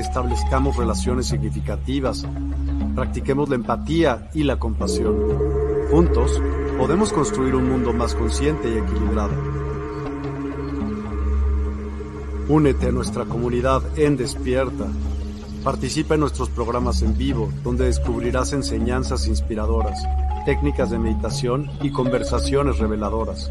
establezcamos relaciones significativas, practiquemos la empatía y la compasión. Juntos podemos construir un mundo más consciente y equilibrado. Únete a nuestra comunidad en Despierta. Participa en nuestros programas en vivo, donde descubrirás enseñanzas inspiradoras técnicas de meditación y conversaciones reveladoras.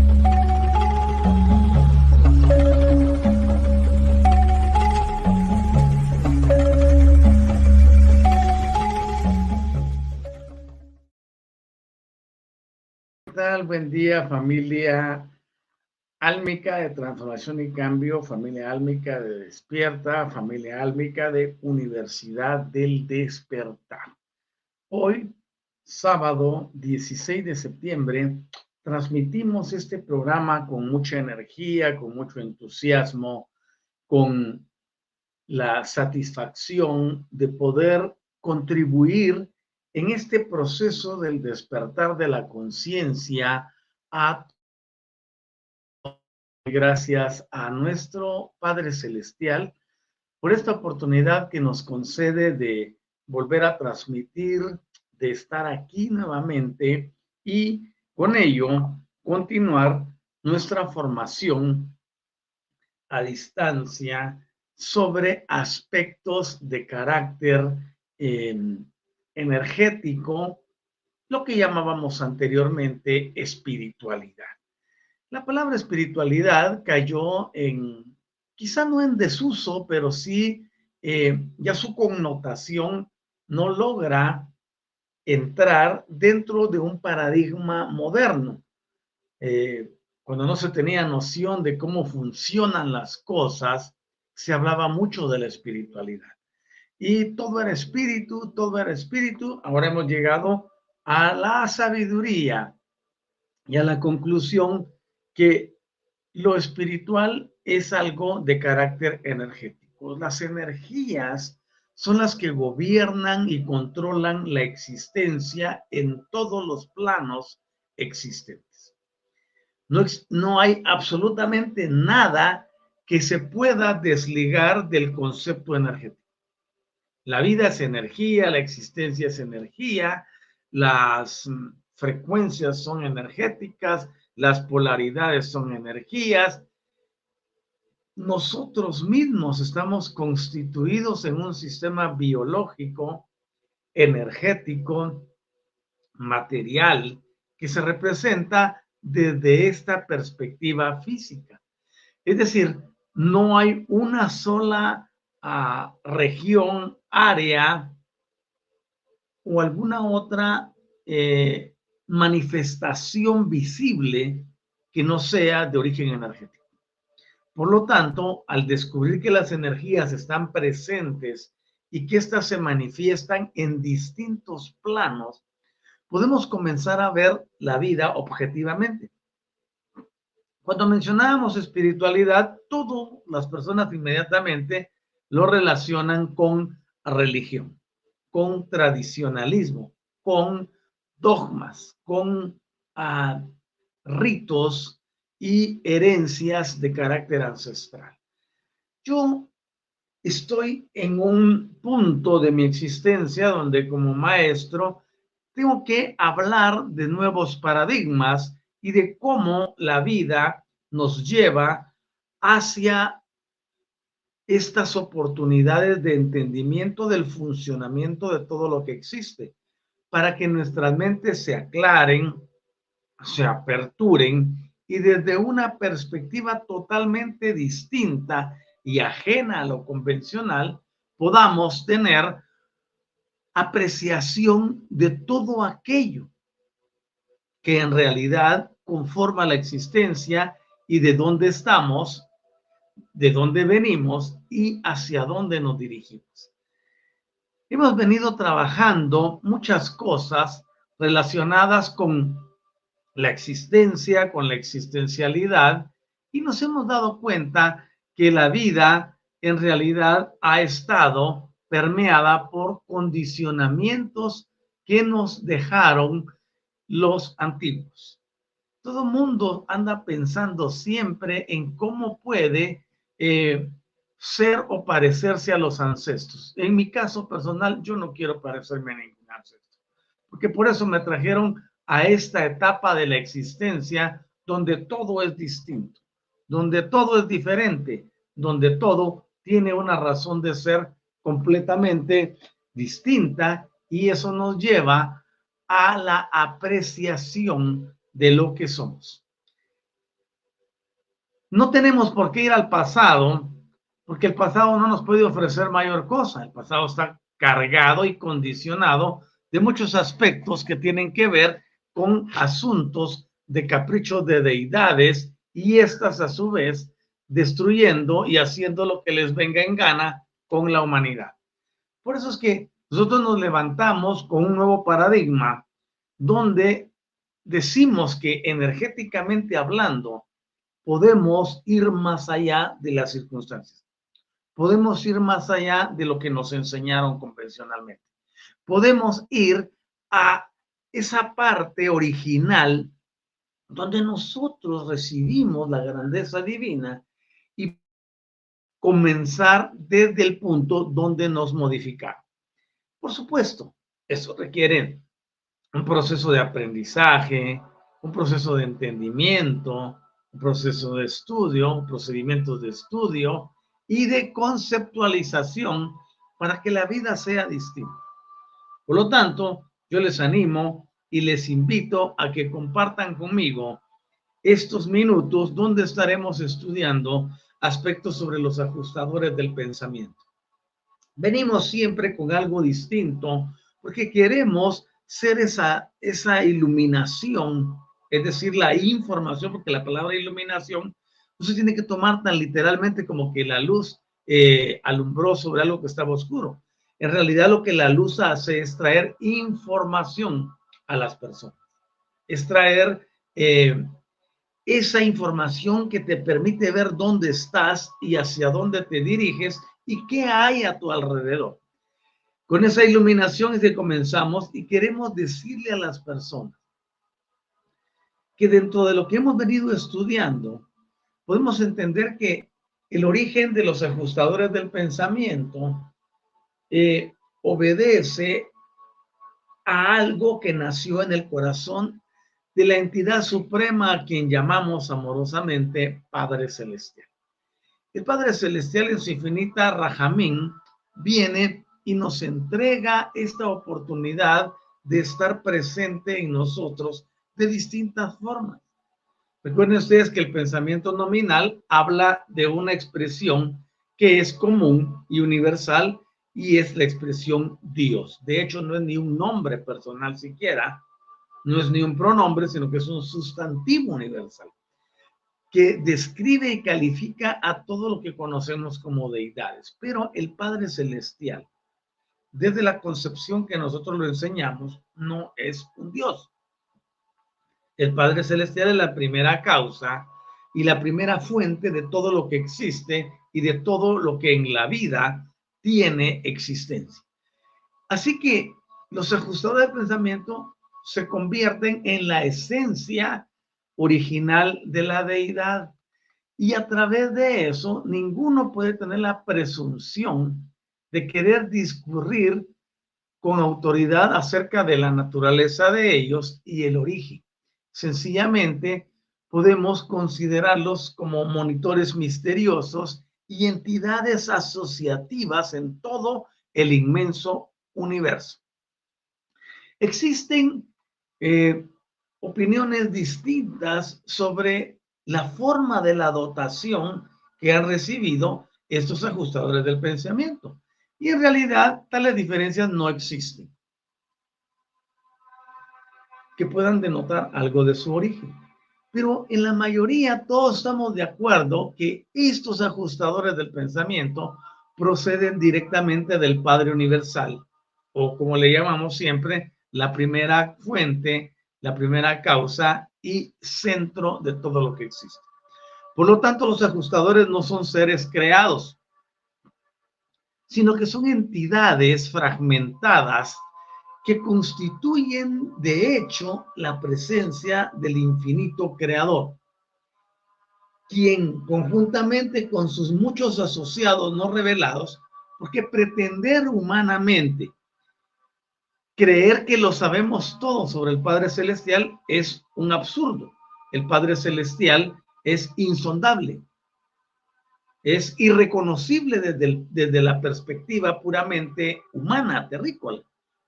Buen día familia álmica de transformación y cambio, familia álmica de despierta, familia álmica de Universidad del Despertar. Hoy sábado 16 de septiembre, transmitimos este programa con mucha energía, con mucho entusiasmo, con la satisfacción de poder contribuir en este proceso del despertar de la conciencia a gracias a nuestro Padre Celestial por esta oportunidad que nos concede de volver a transmitir de estar aquí nuevamente y con ello continuar nuestra formación a distancia sobre aspectos de carácter em, energético, lo que llamábamos anteriormente espiritualidad. La palabra espiritualidad cayó en, quizá no en desuso, pero sí eh, ya su connotación no logra entrar dentro de un paradigma moderno. Eh, cuando no se tenía noción de cómo funcionan las cosas, se hablaba mucho de la espiritualidad. Y todo era espíritu, todo era espíritu. Ahora hemos llegado a la sabiduría y a la conclusión que lo espiritual es algo de carácter energético. Las energías son las que gobiernan y controlan la existencia en todos los planos existentes. No, no hay absolutamente nada que se pueda desligar del concepto energético. La vida es energía, la existencia es energía, las frecuencias son energéticas, las polaridades son energías, nosotros mismos estamos constituidos en un sistema biológico, energético, material, que se representa desde esta perspectiva física. Es decir, no hay una sola ah, región, área o alguna otra eh, manifestación visible que no sea de origen energético. Por lo tanto, al descubrir que las energías están presentes y que éstas se manifiestan en distintos planos, podemos comenzar a ver la vida objetivamente. Cuando mencionábamos espiritualidad, todas las personas inmediatamente lo relacionan con religión, con tradicionalismo, con dogmas, con ah, ritos y herencias de carácter ancestral. Yo estoy en un punto de mi existencia donde como maestro tengo que hablar de nuevos paradigmas y de cómo la vida nos lleva hacia estas oportunidades de entendimiento del funcionamiento de todo lo que existe, para que nuestras mentes se aclaren, se aperturen y desde una perspectiva totalmente distinta y ajena a lo convencional, podamos tener apreciación de todo aquello que en realidad conforma la existencia y de dónde estamos, de dónde venimos y hacia dónde nos dirigimos. Hemos venido trabajando muchas cosas relacionadas con la existencia, con la existencialidad, y nos hemos dado cuenta que la vida en realidad ha estado permeada por condicionamientos que nos dejaron los antiguos. Todo mundo anda pensando siempre en cómo puede eh, ser o parecerse a los ancestros. En mi caso personal, yo no quiero parecerme a ningún ancestro, porque por eso me trajeron a esta etapa de la existencia donde todo es distinto, donde todo es diferente, donde todo tiene una razón de ser completamente distinta y eso nos lleva a la apreciación de lo que somos. No tenemos por qué ir al pasado, porque el pasado no nos puede ofrecer mayor cosa. El pasado está cargado y condicionado de muchos aspectos que tienen que ver con asuntos de caprichos de deidades y estas a su vez destruyendo y haciendo lo que les venga en gana con la humanidad. Por eso es que nosotros nos levantamos con un nuevo paradigma donde decimos que energéticamente hablando podemos ir más allá de las circunstancias. Podemos ir más allá de lo que nos enseñaron convencionalmente. Podemos ir a esa parte original donde nosotros recibimos la grandeza divina comenzar desde el punto donde nos modificaron. Por supuesto, eso requiere un proceso de aprendizaje, un proceso de entendimiento, proceso de estudio, procedimientos de estudio y de conceptualización para que la vida sea distinta. Por lo tanto, yo les animo y les invito a que compartan conmigo estos minutos donde estaremos estudiando aspectos sobre los ajustadores del pensamiento. Venimos siempre con algo distinto porque queremos ser esa, esa iluminación, es decir, la información, porque la palabra iluminación no se tiene que tomar tan literalmente como que la luz eh, alumbró sobre algo que estaba oscuro. En realidad lo que la luz hace es traer información a las personas, es traer eh, esa información que te permite ver dónde estás y hacia dónde te diriges y qué hay a tu alrededor. Con esa iluminación es que comenzamos y queremos decirle a las personas que dentro de lo que hemos venido estudiando, podemos entender que el origen de los ajustadores del pensamiento eh, obedece a algo que nació en el corazón de la entidad suprema a quien llamamos amorosamente Padre Celestial. El Padre Celestial en su infinita Rajamín viene y nos entrega esta oportunidad de estar presente en nosotros de distintas formas. Recuerden ustedes que el pensamiento nominal habla de una expresión que es común y universal y es la expresión Dios. De hecho, no es ni un nombre personal siquiera, no es ni un pronombre, sino que es un sustantivo universal que describe y califica a todo lo que conocemos como deidades. Pero el Padre Celestial, desde la concepción que nosotros lo enseñamos, no es un Dios. El Padre Celestial es la primera causa y la primera fuente de todo lo que existe y de todo lo que en la vida tiene existencia. Así que los ajustadores de pensamiento se convierten en la esencia original de la deidad. Y a través de eso, ninguno puede tener la presunción de querer discurrir con autoridad acerca de la naturaleza de ellos y el origen. Sencillamente, podemos considerarlos como monitores misteriosos y entidades asociativas en todo el inmenso universo. Existen eh, opiniones distintas sobre la forma de la dotación que han recibido estos ajustadores del pensamiento. Y en realidad tales diferencias no existen que puedan denotar algo de su origen. Pero en la mayoría todos estamos de acuerdo que estos ajustadores del pensamiento proceden directamente del Padre Universal, o como le llamamos siempre, la primera fuente, la primera causa y centro de todo lo que existe. Por lo tanto, los ajustadores no son seres creados, sino que son entidades fragmentadas que constituyen de hecho la presencia del infinito creador, quien conjuntamente con sus muchos asociados no revelados, porque pretender humanamente creer que lo sabemos todo sobre el Padre Celestial es un absurdo. El Padre Celestial es insondable es irreconocible desde, desde la perspectiva puramente humana, terrícola.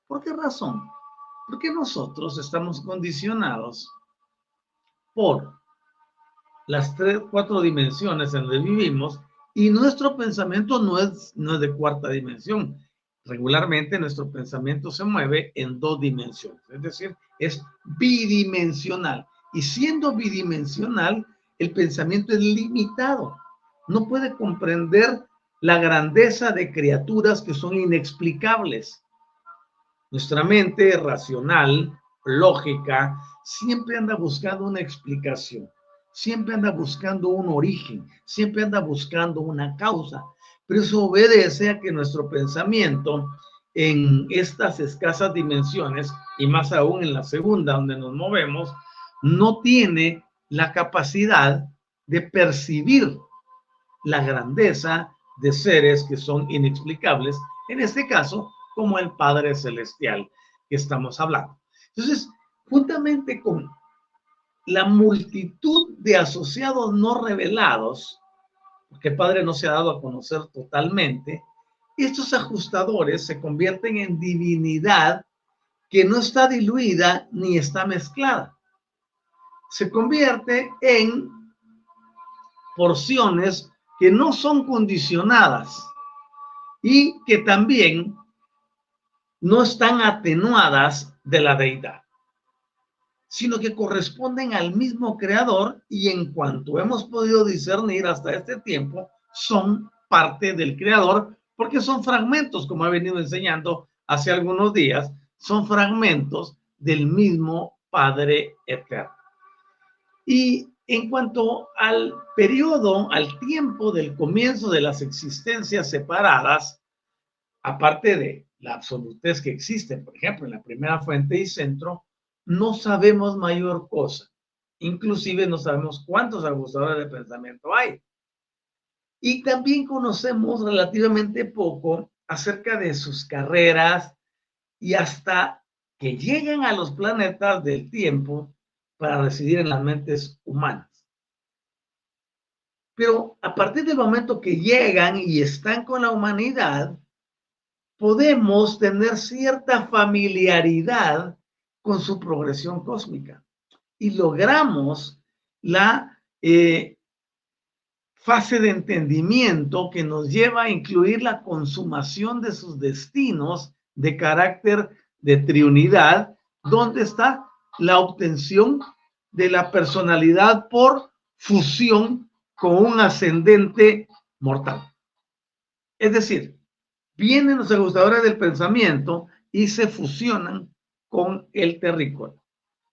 ¿Por qué razón? Porque nosotros estamos condicionados por las tres, cuatro dimensiones en donde vivimos y nuestro pensamiento no es, no es de cuarta dimensión. Regularmente nuestro pensamiento se mueve en dos dimensiones, es decir, es bidimensional. Y siendo bidimensional, el pensamiento es limitado no puede comprender la grandeza de criaturas que son inexplicables. Nuestra mente racional, lógica, siempre anda buscando una explicación, siempre anda buscando un origen, siempre anda buscando una causa. Pero eso obedece a que nuestro pensamiento en estas escasas dimensiones, y más aún en la segunda donde nos movemos, no tiene la capacidad de percibir la grandeza de seres que son inexplicables, en este caso, como el Padre Celestial que estamos hablando. Entonces, juntamente con la multitud de asociados no revelados, porque el Padre no se ha dado a conocer totalmente, estos ajustadores se convierten en divinidad que no está diluida ni está mezclada. Se convierte en porciones que no son condicionadas y que también no están atenuadas de la deidad, sino que corresponden al mismo creador y en cuanto hemos podido discernir hasta este tiempo, son parte del creador porque son fragmentos, como he venido enseñando hace algunos días, son fragmentos del mismo Padre Eterno. Y en cuanto al periodo, al tiempo del comienzo de las existencias separadas, aparte de la absolutez que existe, por ejemplo, en la primera fuente y centro, no sabemos mayor cosa. Inclusive no sabemos cuántos abusadores de pensamiento hay. Y también conocemos relativamente poco acerca de sus carreras y hasta que llegan a los planetas del tiempo, para residir en las mentes humanas. Pero a partir del momento que llegan y están con la humanidad, podemos tener cierta familiaridad con su progresión cósmica y logramos la eh, fase de entendimiento que nos lleva a incluir la consumación de sus destinos de carácter de triunidad, donde está la obtención de la personalidad por fusión con un ascendente mortal. Es decir, vienen los ajustadores del pensamiento y se fusionan con el terrícola.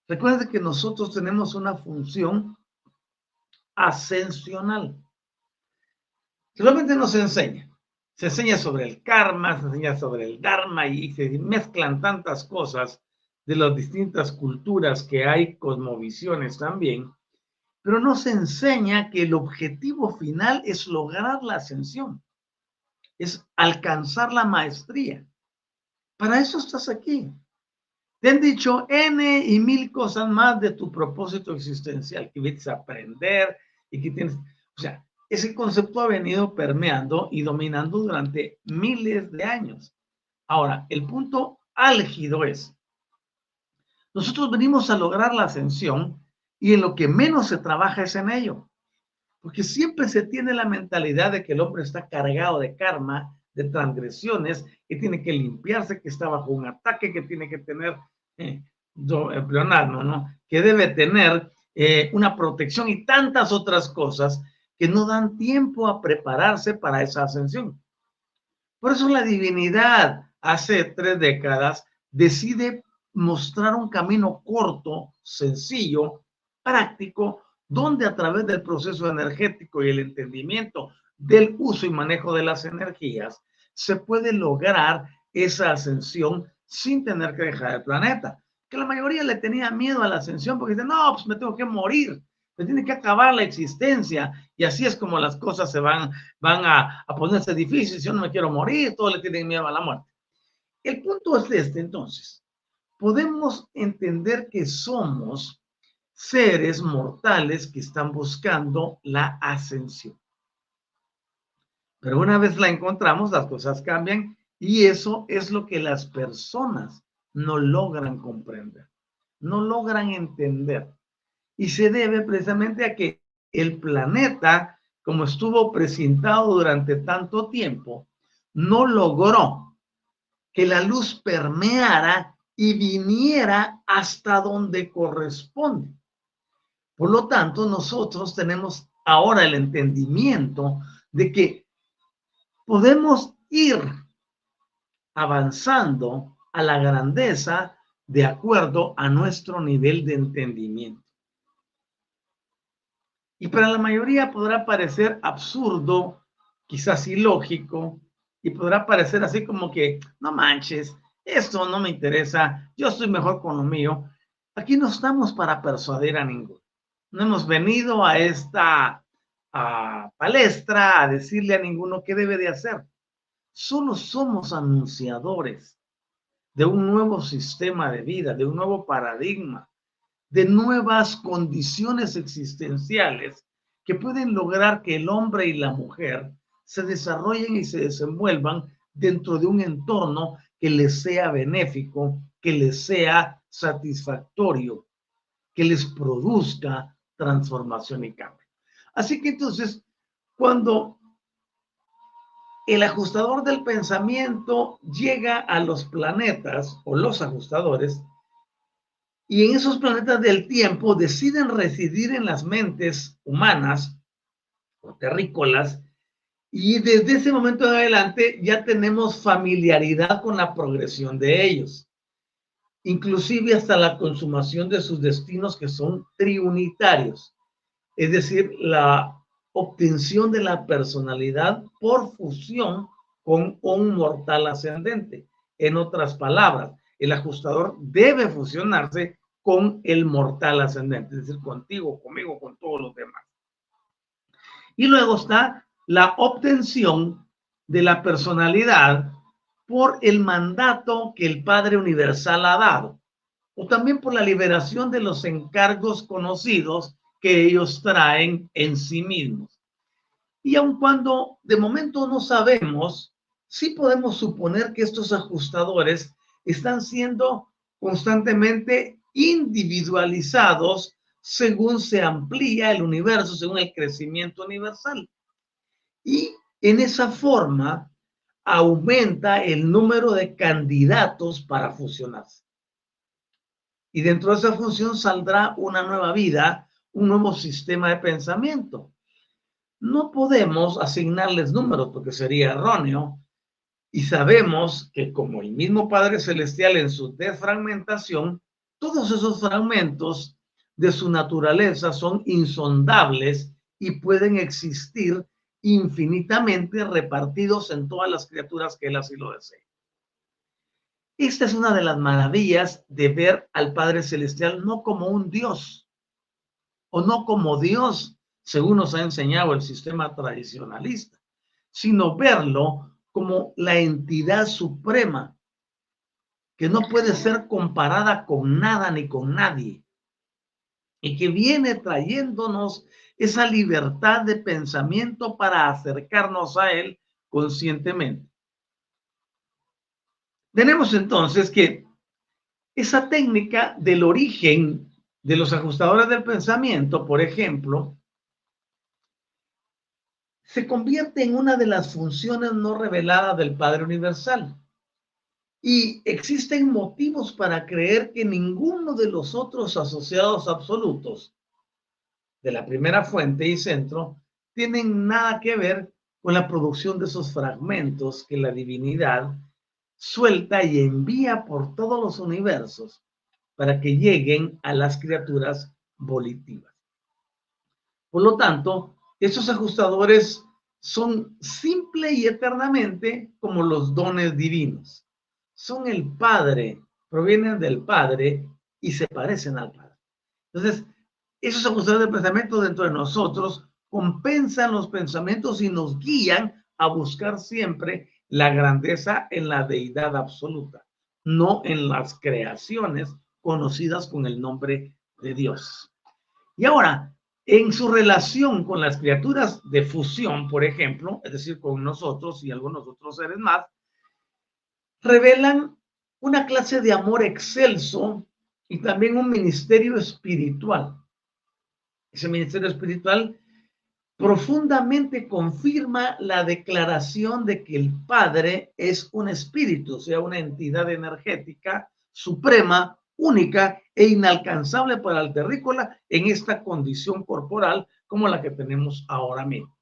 Recuerden que nosotros tenemos una función ascensional. Solamente nos enseña. Se enseña sobre el karma, se enseña sobre el dharma y se mezclan tantas cosas de las distintas culturas que hay, cosmovisiones también, pero nos enseña que el objetivo final es lograr la ascensión, es alcanzar la maestría. Para eso estás aquí. Te han dicho N y mil cosas más de tu propósito existencial, que vienes a aprender y que tienes, o sea, ese concepto ha venido permeando y dominando durante miles de años. Ahora, el punto álgido es, nosotros venimos a lograr la ascensión y en lo que menos se trabaja es en ello, porque siempre se tiene la mentalidad de que el hombre está cargado de karma, de transgresiones, que tiene que limpiarse, que está bajo un ataque, que tiene que tener, eh, Leonardo, ¿no? Que debe tener eh, una protección y tantas otras cosas que no dan tiempo a prepararse para esa ascensión. Por eso la divinidad hace tres décadas decide mostrar un camino corto, sencillo, práctico, donde a través del proceso energético y el entendimiento del uso y manejo de las energías, se puede lograr esa ascensión sin tener que dejar el planeta. Que la mayoría le tenía miedo a la ascensión porque dice, no, pues me tengo que morir, me tiene que acabar la existencia. Y así es como las cosas se van, van a, a ponerse difíciles. Yo no me quiero morir, todos le tienen miedo a la muerte. El punto es este entonces. Podemos entender que somos seres mortales que están buscando la ascensión. Pero una vez la encontramos, las cosas cambian y eso es lo que las personas no logran comprender, no logran entender. Y se debe precisamente a que el planeta, como estuvo presentado durante tanto tiempo, no logró que la luz permeara y viniera hasta donde corresponde. Por lo tanto, nosotros tenemos ahora el entendimiento de que podemos ir avanzando a la grandeza de acuerdo a nuestro nivel de entendimiento. Y para la mayoría podrá parecer absurdo, quizás ilógico, y podrá parecer así como que, no manches, esto no me interesa, yo estoy mejor con lo mío. Aquí no estamos para persuadir a ninguno. No hemos venido a esta palestra a decirle a ninguno qué debe de hacer. Solo somos anunciadores de un nuevo sistema de vida, de un nuevo paradigma, de nuevas condiciones existenciales que pueden lograr que el hombre y la mujer se desarrollen y se desenvuelvan dentro de un entorno que les sea benéfico, que les sea satisfactorio, que les produzca transformación y cambio. Así que entonces, cuando el ajustador del pensamiento llega a los planetas o los ajustadores, y en esos planetas del tiempo deciden residir en las mentes humanas o terrícolas, y desde ese momento en adelante ya tenemos familiaridad con la progresión de ellos, inclusive hasta la consumación de sus destinos que son triunitarios, es decir, la obtención de la personalidad por fusión con un mortal ascendente. En otras palabras, el ajustador debe fusionarse con el mortal ascendente, es decir, contigo, conmigo, con todos los demás. Y luego está la obtención de la personalidad por el mandato que el Padre Universal ha dado, o también por la liberación de los encargos conocidos que ellos traen en sí mismos. Y aun cuando de momento no sabemos, sí podemos suponer que estos ajustadores están siendo constantemente individualizados según se amplía el universo, según el crecimiento universal. Y en esa forma aumenta el número de candidatos para fusionarse. Y dentro de esa función saldrá una nueva vida un nuevo sistema de pensamiento. No podemos asignarles números porque sería erróneo y sabemos que como el mismo Padre Celestial en su desfragmentación, todos esos fragmentos de su naturaleza son insondables y pueden existir infinitamente repartidos en todas las criaturas que él así lo desee. Esta es una de las maravillas de ver al Padre Celestial no como un Dios o no como Dios, según nos ha enseñado el sistema tradicionalista, sino verlo como la entidad suprema que no puede ser comparada con nada ni con nadie y que viene trayéndonos esa libertad de pensamiento para acercarnos a Él conscientemente. Tenemos entonces que esa técnica del origen de los ajustadores del pensamiento, por ejemplo, se convierte en una de las funciones no reveladas del Padre Universal. Y existen motivos para creer que ninguno de los otros asociados absolutos de la primera fuente y centro tienen nada que ver con la producción de esos fragmentos que la divinidad suelta y envía por todos los universos para que lleguen a las criaturas volitivas. Por lo tanto, esos ajustadores son simple y eternamente como los dones divinos. Son el Padre, provienen del Padre y se parecen al Padre. Entonces, esos ajustadores de pensamiento dentro de nosotros compensan los pensamientos y nos guían a buscar siempre la grandeza en la deidad absoluta, no en las creaciones conocidas con el nombre de Dios. Y ahora, en su relación con las criaturas de fusión, por ejemplo, es decir, con nosotros y algunos otros seres más, revelan una clase de amor excelso y también un ministerio espiritual. Ese ministerio espiritual profundamente confirma la declaración de que el Padre es un espíritu, o sea, una entidad energética suprema, única e inalcanzable para el terrícola en esta condición corporal como la que tenemos ahora mismo.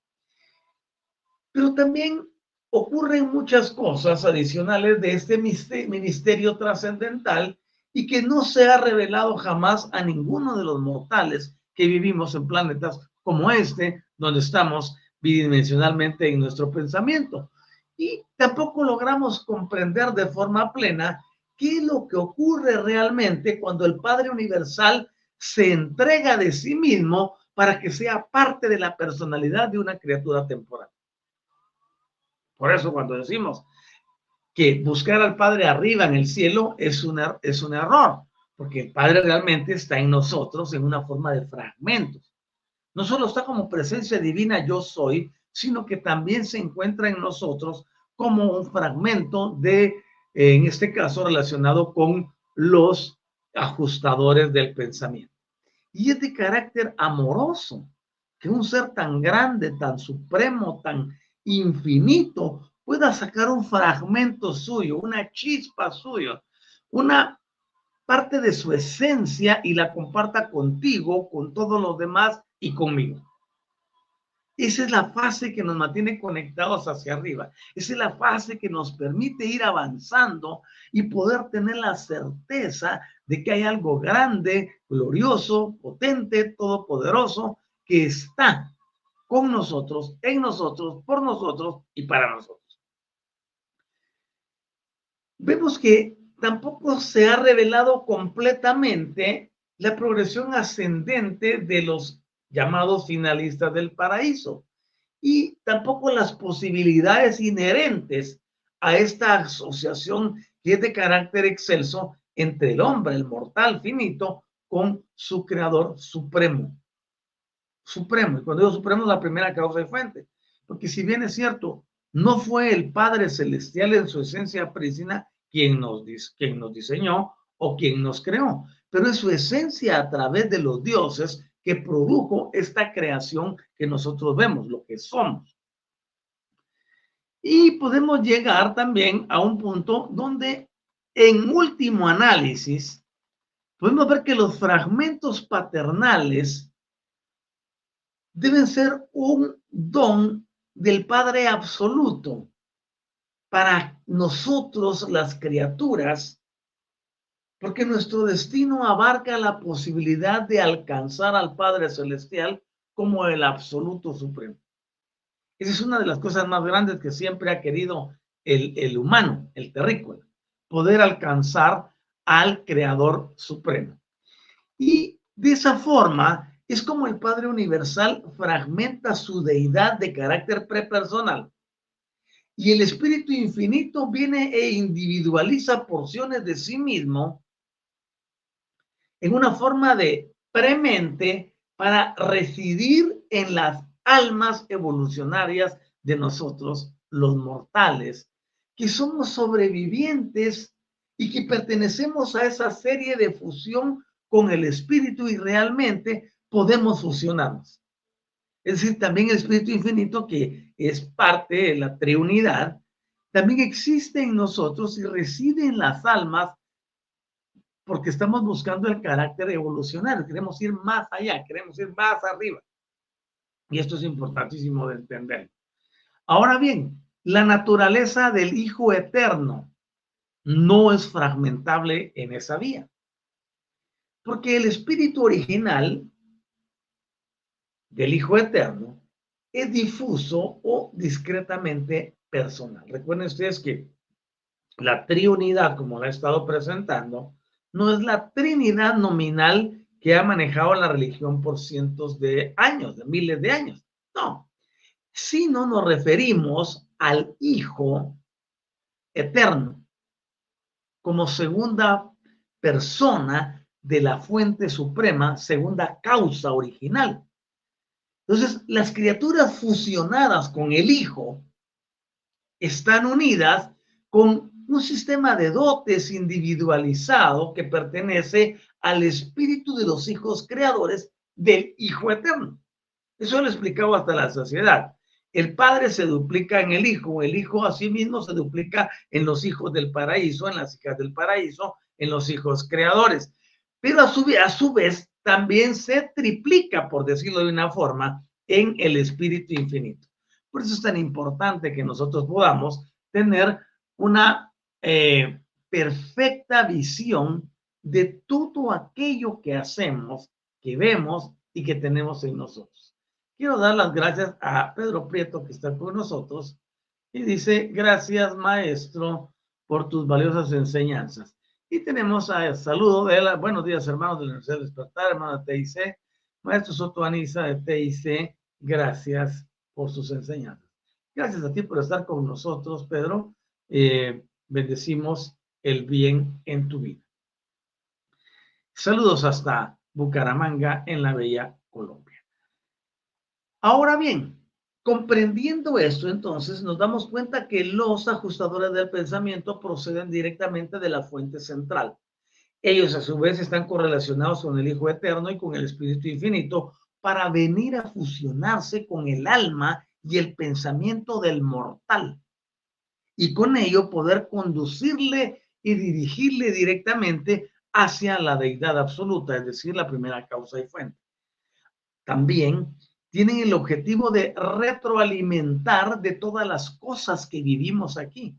Pero también ocurren muchas cosas adicionales de este ministerio trascendental y que no se ha revelado jamás a ninguno de los mortales que vivimos en planetas como este, donde estamos bidimensionalmente en nuestro pensamiento. Y tampoco logramos comprender de forma plena qué es lo que ocurre realmente cuando el Padre Universal se entrega de sí mismo para que sea parte de la personalidad de una criatura temporal. Por eso cuando decimos que buscar al Padre arriba en el cielo es, una, es un error, porque el Padre realmente está en nosotros en una forma de fragmentos no solo está como presencia divina yo soy, sino que también se encuentra en nosotros como un fragmento de, en este caso, relacionado con los ajustadores del pensamiento. Y es de carácter amoroso que un ser tan grande, tan supremo, tan infinito, pueda sacar un fragmento suyo, una chispa suya, una parte de su esencia y la comparta contigo, con todos los demás y conmigo. Esa es la fase que nos mantiene conectados hacia arriba. Esa es la fase que nos permite ir avanzando y poder tener la certeza de que hay algo grande, glorioso, potente, todopoderoso, que está con nosotros, en nosotros, por nosotros y para nosotros. Vemos que tampoco se ha revelado completamente la progresión ascendente de los llamados finalistas del paraíso, y tampoco las posibilidades inherentes a esta asociación que es de carácter excelso entre el hombre, el mortal finito, con su creador supremo. Supremo. Y cuando digo supremo la primera causa de fuente. Porque si bien es cierto, no fue el Padre Celestial en su esencia prístina quien nos, quien nos diseñó o quien nos creó, pero es su esencia a través de los dioses que produjo esta creación que nosotros vemos, lo que somos. Y podemos llegar también a un punto donde en último análisis podemos ver que los fragmentos paternales deben ser un don del Padre Absoluto para nosotros las criaturas porque nuestro destino abarca la posibilidad de alcanzar al Padre Celestial como el absoluto supremo. Esa es una de las cosas más grandes que siempre ha querido el, el humano, el terrícola, poder alcanzar al Creador Supremo. Y de esa forma es como el Padre Universal fragmenta su deidad de carácter prepersonal. Y el Espíritu Infinito viene e individualiza porciones de sí mismo en una forma de premente para residir en las almas evolucionarias de nosotros, los mortales, que somos sobrevivientes y que pertenecemos a esa serie de fusión con el espíritu y realmente podemos fusionarnos. Es decir, también el espíritu infinito, que es parte de la triunidad, también existe en nosotros y reside en las almas porque estamos buscando el carácter evolucionario, queremos ir más allá, queremos ir más arriba. Y esto es importantísimo de entender. Ahora bien, la naturaleza del Hijo Eterno no es fragmentable en esa vía. Porque el espíritu original del Hijo Eterno es difuso o discretamente personal. Recuerden ustedes que la triunidad, como la he estado presentando, no es la Trinidad nominal que ha manejado la religión por cientos de años, de miles de años. No, sino nos referimos al Hijo eterno como segunda persona de la fuente suprema, segunda causa original. Entonces, las criaturas fusionadas con el Hijo están unidas con un sistema de dotes individualizado que pertenece al espíritu de los hijos creadores del Hijo Eterno. Eso lo explicaba hasta la sociedad. El Padre se duplica en el Hijo, el Hijo asimismo se duplica en los hijos del paraíso, en las hijas del paraíso, en los hijos creadores. Pero a su, a su vez también se triplica, por decirlo de una forma, en el Espíritu Infinito. Por eso es tan importante que nosotros podamos tener una eh, perfecta visión de todo aquello que hacemos, que vemos y que tenemos en nosotros. Quiero dar las gracias a Pedro Prieto que está con nosotros y dice, gracias maestro por tus valiosas enseñanzas. Y tenemos a saludo de la, buenos días hermanos de la Universidad de Despertar, hermano de TIC, maestro Soto Anisa de TIC, gracias por sus enseñanzas. Gracias a ti por estar con nosotros, Pedro. Eh, bendecimos el bien en tu vida. Saludos hasta Bucaramanga, en la bella Colombia. Ahora bien, comprendiendo esto, entonces nos damos cuenta que los ajustadores del pensamiento proceden directamente de la fuente central. Ellos a su vez están correlacionados con el Hijo Eterno y con el Espíritu Infinito para venir a fusionarse con el alma y el pensamiento del mortal y con ello poder conducirle y dirigirle directamente hacia la deidad absoluta, es decir, la primera causa y fuente. También tienen el objetivo de retroalimentar de todas las cosas que vivimos aquí.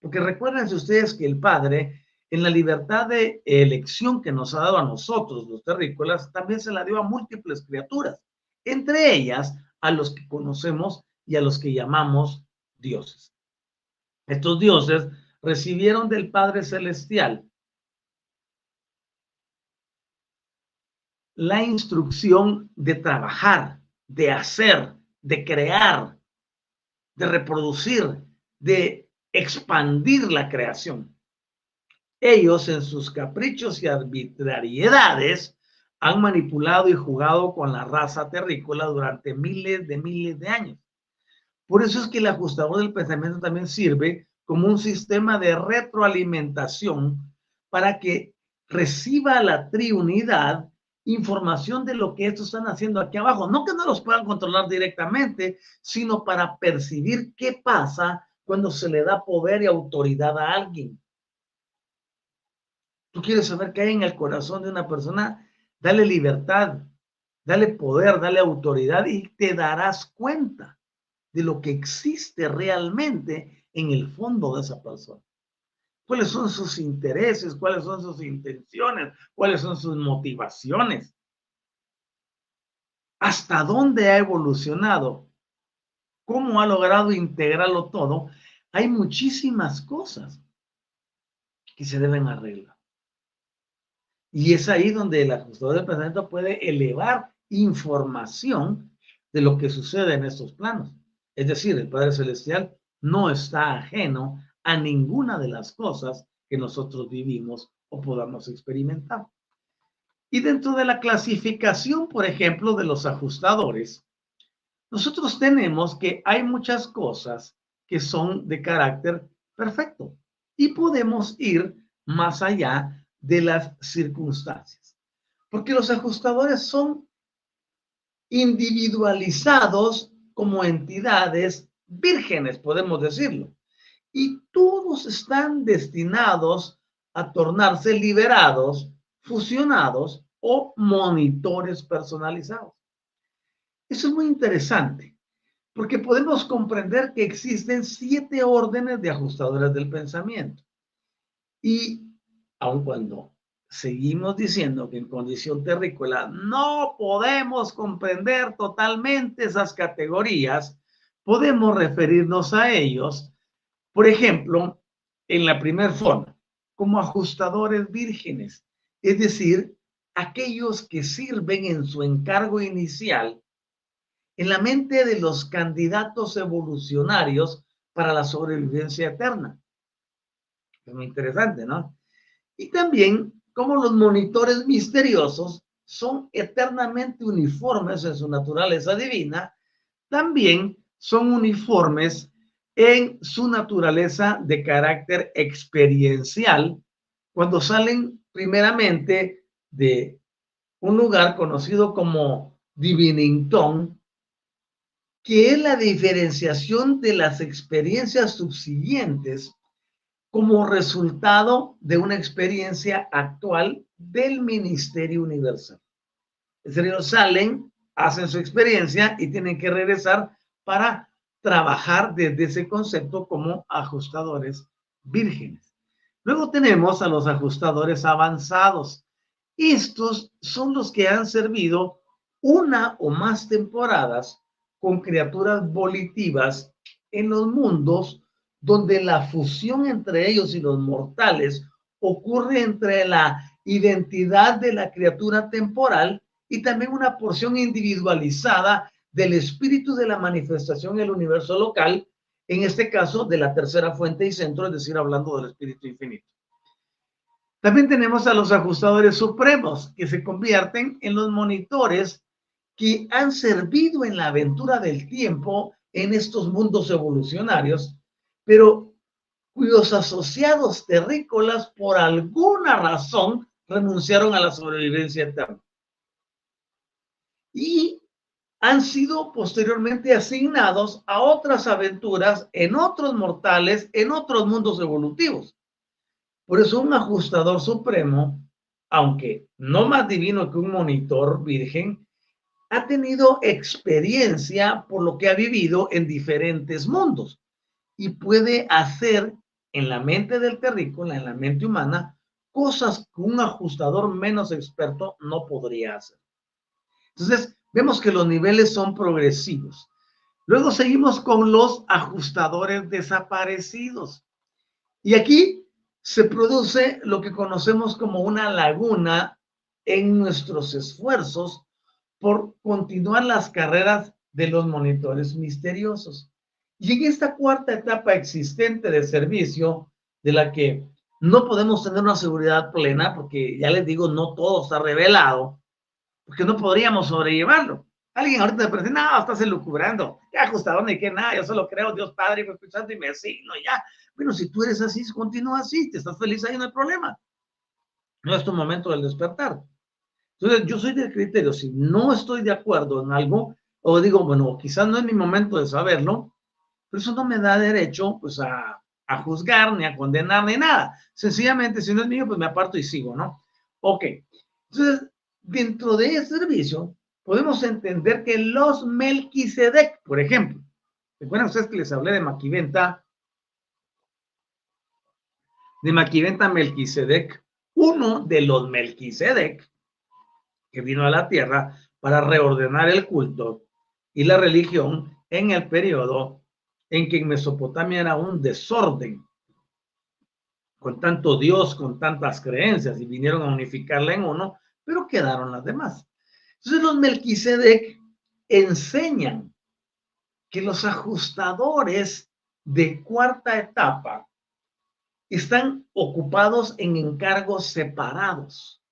Porque recuérdense ustedes que el Padre, en la libertad de elección que nos ha dado a nosotros, los terrícolas, también se la dio a múltiples criaturas, entre ellas a los que conocemos y a los que llamamos dioses. Estos dioses recibieron del Padre Celestial la instrucción de trabajar, de hacer, de crear, de reproducir, de expandir la creación. Ellos en sus caprichos y arbitrariedades han manipulado y jugado con la raza terrícola durante miles de miles de años. Por eso es que el ajustador del pensamiento también sirve como un sistema de retroalimentación para que reciba la triunidad información de lo que estos están haciendo aquí abajo. No que no los puedan controlar directamente, sino para percibir qué pasa cuando se le da poder y autoridad a alguien. Tú quieres saber qué hay en el corazón de una persona, dale libertad, dale poder, dale autoridad y te darás cuenta de lo que existe realmente en el fondo de esa persona. ¿Cuáles son sus intereses? ¿Cuáles son sus intenciones? ¿Cuáles son sus motivaciones? ¿Hasta dónde ha evolucionado? ¿Cómo ha logrado integrarlo todo? Hay muchísimas cosas. que se deben arreglar. Y es ahí donde el ajustador del pensamiento puede elevar información de lo que sucede en estos planos. Es decir, el Padre Celestial no está ajeno a ninguna de las cosas que nosotros vivimos o podamos experimentar. Y dentro de la clasificación, por ejemplo, de los ajustadores, nosotros tenemos que hay muchas cosas que son de carácter perfecto y podemos ir más allá de las circunstancias. Porque los ajustadores son individualizados como entidades vírgenes, podemos decirlo. Y todos están destinados a tornarse liberados, fusionados o monitores personalizados. Eso es muy interesante, porque podemos comprender que existen siete órdenes de ajustadores del pensamiento. Y aun cuando seguimos diciendo que en condición terrícola no podemos comprender totalmente esas categorías, podemos referirnos a ellos, por ejemplo, en la primera forma, como ajustadores vírgenes, es decir, aquellos que sirven en su encargo inicial en la mente de los candidatos evolucionarios para la sobrevivencia eterna. Es muy interesante, ¿no? Y también como los monitores misteriosos son eternamente uniformes en su naturaleza divina, también son uniformes en su naturaleza de carácter experiencial cuando salen primeramente de un lugar conocido como Divinington, que es la diferenciación de las experiencias subsiguientes como resultado de una experiencia actual del Ministerio Universal. Es decir, ellos salen, hacen su experiencia y tienen que regresar para trabajar desde ese concepto como ajustadores vírgenes. Luego tenemos a los ajustadores avanzados. Estos son los que han servido una o más temporadas con criaturas volitivas en los mundos donde la fusión entre ellos y los mortales ocurre entre la identidad de la criatura temporal y también una porción individualizada del espíritu de la manifestación en el universo local, en este caso de la tercera fuente y centro, es decir, hablando del espíritu infinito. También tenemos a los ajustadores supremos, que se convierten en los monitores que han servido en la aventura del tiempo en estos mundos evolucionarios pero cuyos asociados terrícolas por alguna razón renunciaron a la sobrevivencia eterna. Y han sido posteriormente asignados a otras aventuras en otros mortales, en otros mundos evolutivos. Por eso un ajustador supremo, aunque no más divino que un monitor virgen, ha tenido experiencia por lo que ha vivido en diferentes mundos y puede hacer en la mente del terrícola, en la mente humana, cosas que un ajustador menos experto no podría hacer. Entonces, vemos que los niveles son progresivos. Luego seguimos con los ajustadores desaparecidos. Y aquí se produce lo que conocemos como una laguna en nuestros esfuerzos por continuar las carreras de los monitores misteriosos. Y en esta cuarta etapa existente de servicio, de la que no podemos tener una seguridad plena, porque ya les digo, no todo está revelado, porque no podríamos sobrellevarlo. Alguien ahorita me dice, no, estás elucubrando, ya ajustado ni que nada, yo solo creo Dios Padre, y Espíritu y me asigno, ya. Bueno, si tú eres así, continúa así, te estás feliz ahí, no hay problema. No es tu momento del despertar. Entonces, yo soy del criterio, si no estoy de acuerdo en algo, o digo, bueno, quizás no es mi momento de saberlo, pero eso no me da derecho pues a, a juzgar, ni a condenar, ni nada. Sencillamente, si no es mío, pues me aparto y sigo, ¿no? Ok. Entonces, dentro de ese servicio, podemos entender que los Melquisedec, por ejemplo, recuerdan ustedes que les hablé de Maquiventa, de Maquiventa Melquisedec, uno de los Melquisedec que vino a la tierra para reordenar el culto y la religión en el periodo en que en Mesopotamia era un desorden. con tanto Dios, con tantas creencias, y vinieron a unificarla en uno, pero quedaron las demás. Entonces los Melquisedec enseñan que los ajustadores de cuarta etapa están ocupados en encargos separados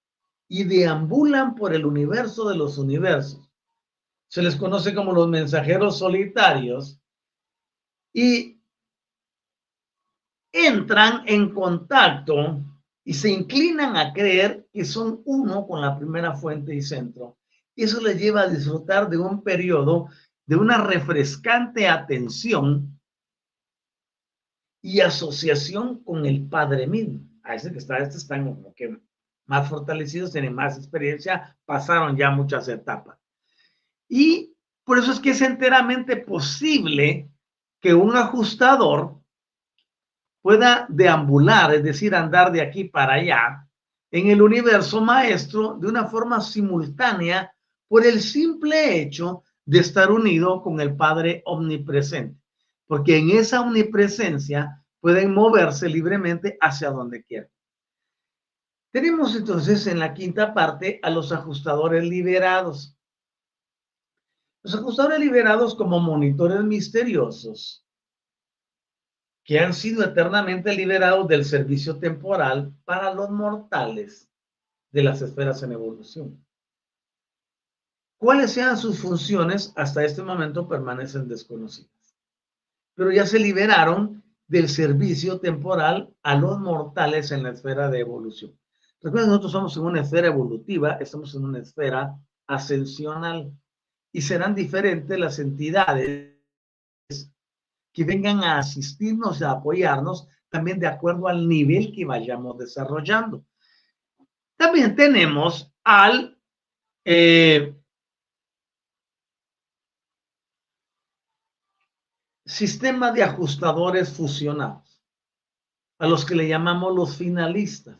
y deambulan por el universo de los universos. Se les conoce como los mensajeros solitarios y entran en contacto y se inclinan a creer que son uno con la primera fuente y centro. Eso les lleva a disfrutar de un periodo de una refrescante atención y asociación con el Padre mismo. A ese que está, este están como que más fortalecidos, tienen más experiencia, pasaron ya muchas etapas. Y por eso es que es enteramente posible que un ajustador pueda deambular, es decir, andar de aquí para allá, en el universo maestro de una forma simultánea por el simple hecho de estar unido con el Padre omnipresente porque en esa omnipresencia pueden moverse libremente hacia donde quieran. Tenemos entonces en la quinta parte a los ajustadores liberados. Los ajustadores liberados como monitores misteriosos que han sido eternamente liberados del servicio temporal para los mortales de las esferas en evolución. Cuáles sean sus funciones hasta este momento permanecen desconocidas pero ya se liberaron del servicio temporal a los mortales en la esfera de evolución. Recuerden, nosotros somos en una esfera evolutiva, estamos en una esfera ascensional y serán diferentes las entidades que vengan a asistirnos a apoyarnos también de acuerdo al nivel que vayamos desarrollando. También tenemos al eh, sistema de ajustadores fusionados, a los que le llamamos los finalistas.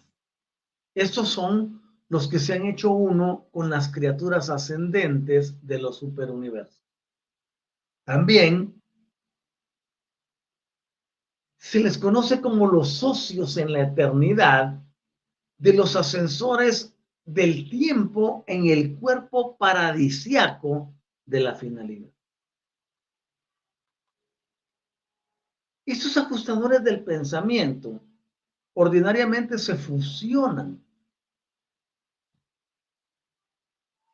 Estos son los que se han hecho uno con las criaturas ascendentes de los superuniversos. También se les conoce como los socios en la eternidad de los ascensores del tiempo en el cuerpo paradisiaco de la finalidad. Estos ajustadores del pensamiento ordinariamente se fusionan.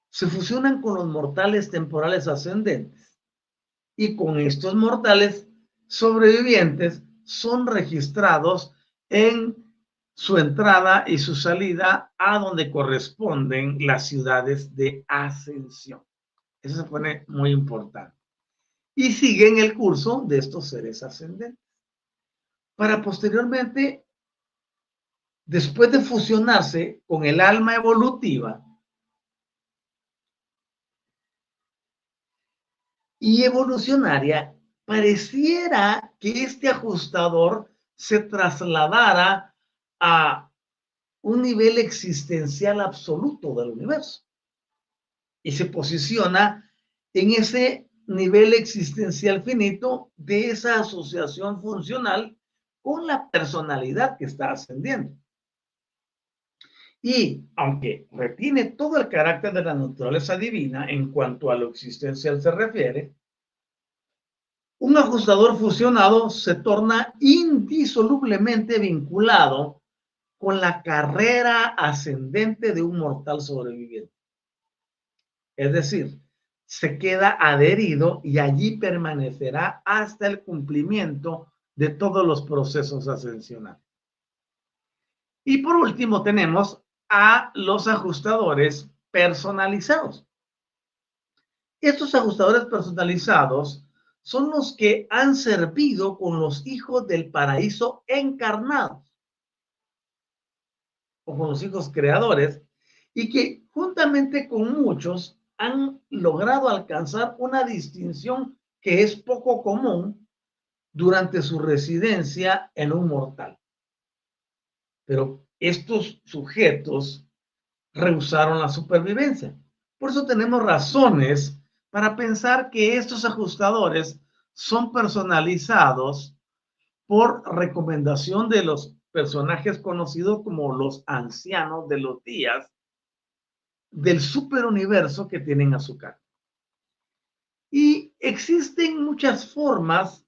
Se fusionan con los mortales temporales ascendentes. Y con estos mortales sobrevivientes son registrados en su entrada y su salida a donde corresponden las ciudades de ascensión. Eso se pone muy importante. Y siguen el curso de estos seres ascendentes para posteriormente, después de fusionarse con el alma evolutiva y evolucionaria, pareciera que este ajustador se trasladara a un nivel existencial absoluto del universo y se posiciona en ese nivel existencial finito de esa asociación funcional con la personalidad que está ascendiendo. Y aunque retiene todo el carácter de la naturaleza divina en cuanto a lo existencial se refiere, un ajustador fusionado se torna indisolublemente vinculado con la carrera ascendente de un mortal sobreviviente. Es decir, se queda adherido y allí permanecerá hasta el cumplimiento de todos los procesos ascensionales. Y por último tenemos a los ajustadores personalizados. Estos ajustadores personalizados son los que han servido con los hijos del paraíso encarnados o con los hijos creadores y que juntamente con muchos han logrado alcanzar una distinción que es poco común durante su residencia en un mortal. Pero estos sujetos rehusaron la supervivencia. Por eso tenemos razones para pensar que estos ajustadores son personalizados por recomendación de los personajes conocidos como los ancianos de los días del superuniverso que tienen a su cargo. Y existen muchas formas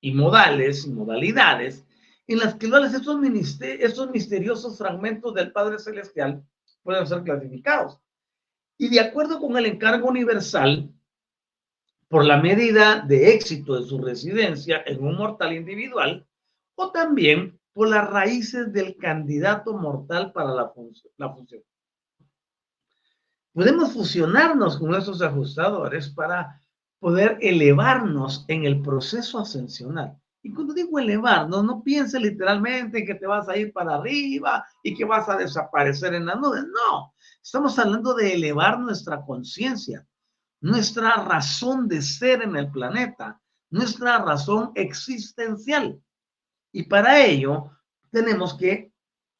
y modales modalidades en las que estos, estos misteriosos fragmentos del Padre Celestial pueden ser clasificados. Y de acuerdo con el encargo universal, por la medida de éxito de su residencia en un mortal individual, o también por las raíces del candidato mortal para la, función. La función. Podemos fusionarnos con nuestros ajustadores para poder elevarnos en el proceso ascensional. Y cuando digo elevarnos, no piense literalmente que te vas a ir para arriba y que vas a desaparecer en la nube. No, estamos hablando de elevar nuestra conciencia, nuestra razón de ser en el planeta, nuestra razón existencial. Y para ello tenemos que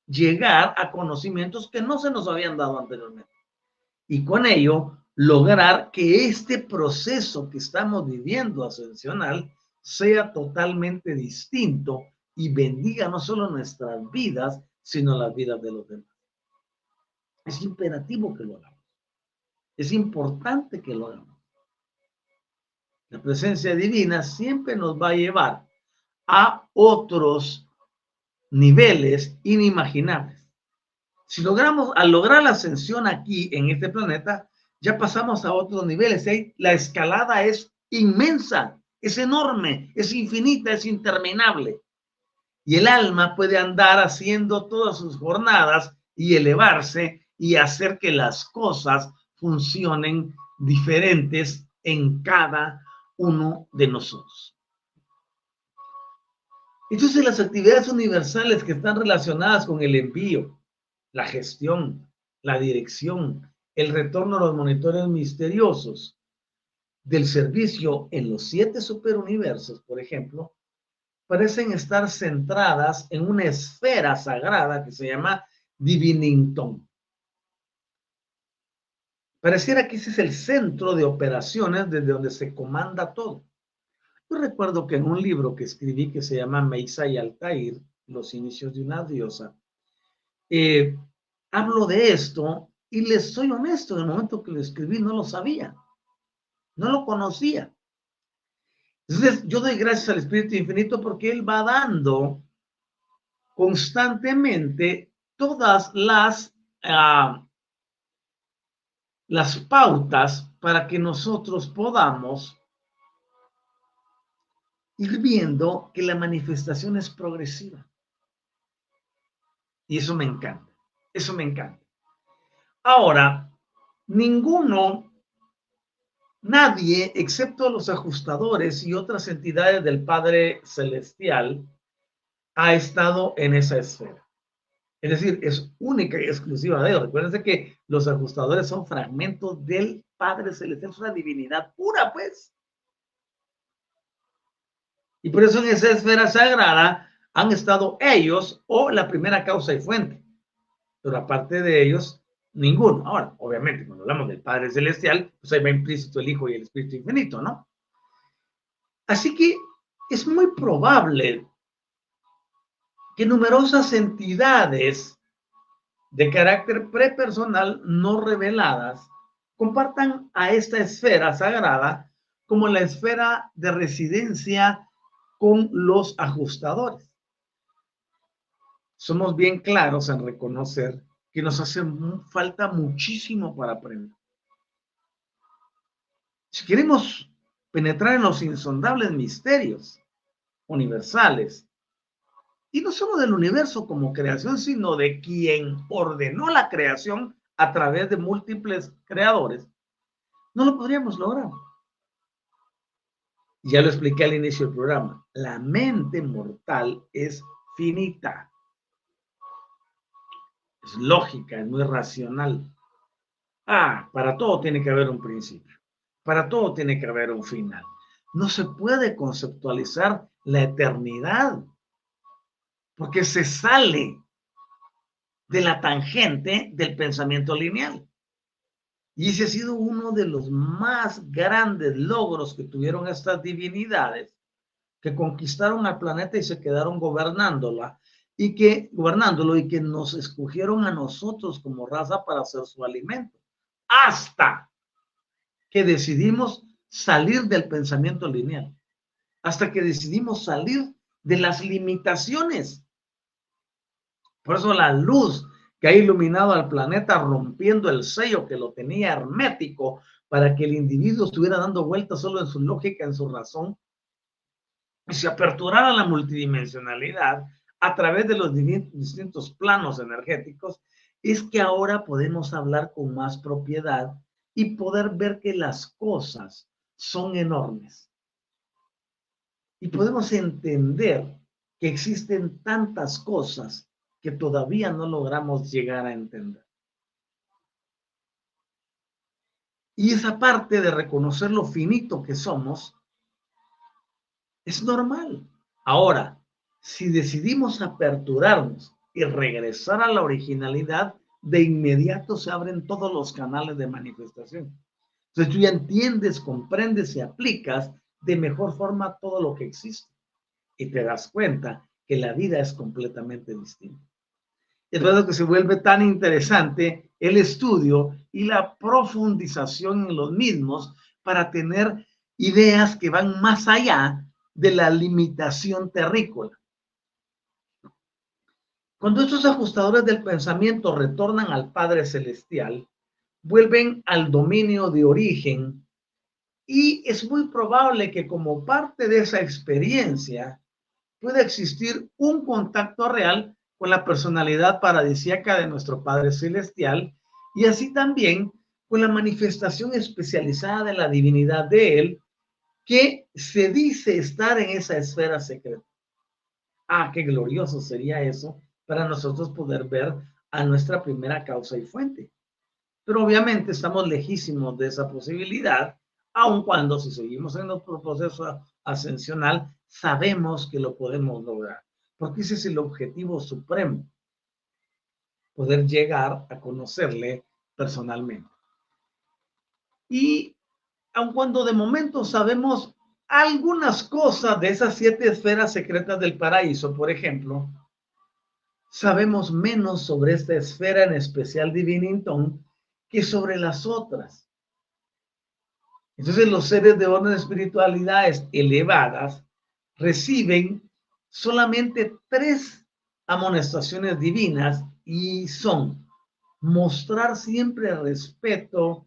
llegar a conocimientos que no se nos habían dado anteriormente. Y con ello lograr que este proceso que estamos viviendo ascensional sea totalmente distinto y bendiga no solo nuestras vidas, sino las vidas de los demás. Es imperativo que lo hagamos. Es importante que lo hagamos. La presencia divina siempre nos va a llevar a otros niveles inimaginables. Si logramos, al lograr la ascensión aquí en este planeta, ya pasamos a otros niveles. La escalada es inmensa, es enorme, es infinita, es interminable. Y el alma puede andar haciendo todas sus jornadas y elevarse y hacer que las cosas funcionen diferentes en cada uno de nosotros. Entonces las actividades universales que están relacionadas con el envío, la gestión, la dirección, el retorno a los monitores misteriosos del servicio en los siete superuniversos, por ejemplo, parecen estar centradas en una esfera sagrada que se llama Divinington. Pareciera que ese es el centro de operaciones desde donde se comanda todo. Yo recuerdo que en un libro que escribí que se llama Meisa y Altair, Los inicios de una diosa, eh, hablo de esto y les soy honesto, en el momento que lo escribí no lo sabía, no lo conocía. Entonces yo doy gracias al Espíritu Infinito porque Él va dando constantemente todas las uh, las pautas para que nosotros podamos ir viendo que la manifestación es progresiva. Y eso me encanta, eso me encanta. Ahora, ninguno, nadie, excepto los ajustadores y otras entidades del Padre Celestial, ha estado en esa esfera. Es decir, es única y exclusiva de Dios. Recuérdense que los ajustadores son fragmentos del Padre Celestial, es una divinidad pura, pues. Y por eso en esa esfera sagrada han estado ellos o la primera causa y fuente. Pero aparte de ellos, ninguno. Ahora, obviamente, cuando hablamos del Padre Celestial, pues ahí va implícito el Hijo y el Espíritu Infinito, ¿no? Así que es muy probable que numerosas entidades de carácter prepersonal no reveladas compartan a esta esfera sagrada como la esfera de residencia con los ajustadores. Somos bien claros en reconocer que nos hace falta muchísimo para aprender. Si queremos penetrar en los insondables misterios universales y no solo del universo como creación, sino de quien ordenó la creación a través de múltiples creadores, no lo podríamos lograr. Ya lo expliqué al inicio del programa. La mente mortal es finita. Es lógica, es muy racional. Ah, para todo tiene que haber un principio. Para todo tiene que haber un final. No se puede conceptualizar la eternidad porque se sale de la tangente del pensamiento lineal. Y ese ha sido uno de los más grandes logros que tuvieron estas divinidades que conquistaron al planeta y se quedaron gobernándola, y que gobernándolo y que nos escogieron a nosotros como raza para ser su alimento. Hasta que decidimos salir del pensamiento lineal, hasta que decidimos salir de las limitaciones. Por eso la luz que ha iluminado al planeta rompiendo el sello que lo tenía hermético para que el individuo estuviera dando vueltas solo en su lógica, en su razón, y se aperturara la multidimensionalidad a través de los distintos planos energéticos, es que ahora podemos hablar con más propiedad y poder ver que las cosas son enormes. Y podemos entender que existen tantas cosas que todavía no logramos llegar a entender. Y esa parte de reconocer lo finito que somos es normal. Ahora, si decidimos aperturarnos y regresar a la originalidad, de inmediato se abren todos los canales de manifestación. Entonces tú ya entiendes, comprendes y aplicas de mejor forma todo lo que existe. Y te das cuenta que la vida es completamente distinta. Es verdad que se vuelve tan interesante el estudio y la profundización en los mismos para tener ideas que van más allá de la limitación terrícola. Cuando estos ajustadores del pensamiento retornan al Padre Celestial, vuelven al dominio de origen y es muy probable que como parte de esa experiencia pueda existir un contacto real con la personalidad paradisíaca de nuestro Padre Celestial y así también con la manifestación especializada de la divinidad de Él que se dice estar en esa esfera secreta. Ah, qué glorioso sería eso para nosotros poder ver a nuestra primera causa y fuente. Pero obviamente estamos lejísimos de esa posibilidad, aun cuando si seguimos en nuestro proceso ascensional, sabemos que lo podemos lograr porque ese es el objetivo supremo, poder llegar a conocerle personalmente. Y aun cuando de momento sabemos algunas cosas de esas siete esferas secretas del paraíso, por ejemplo, sabemos menos sobre esta esfera en especial Divinington que sobre las otras. Entonces los seres de orden espiritualidades elevadas reciben solamente tres amonestaciones divinas y son mostrar siempre respeto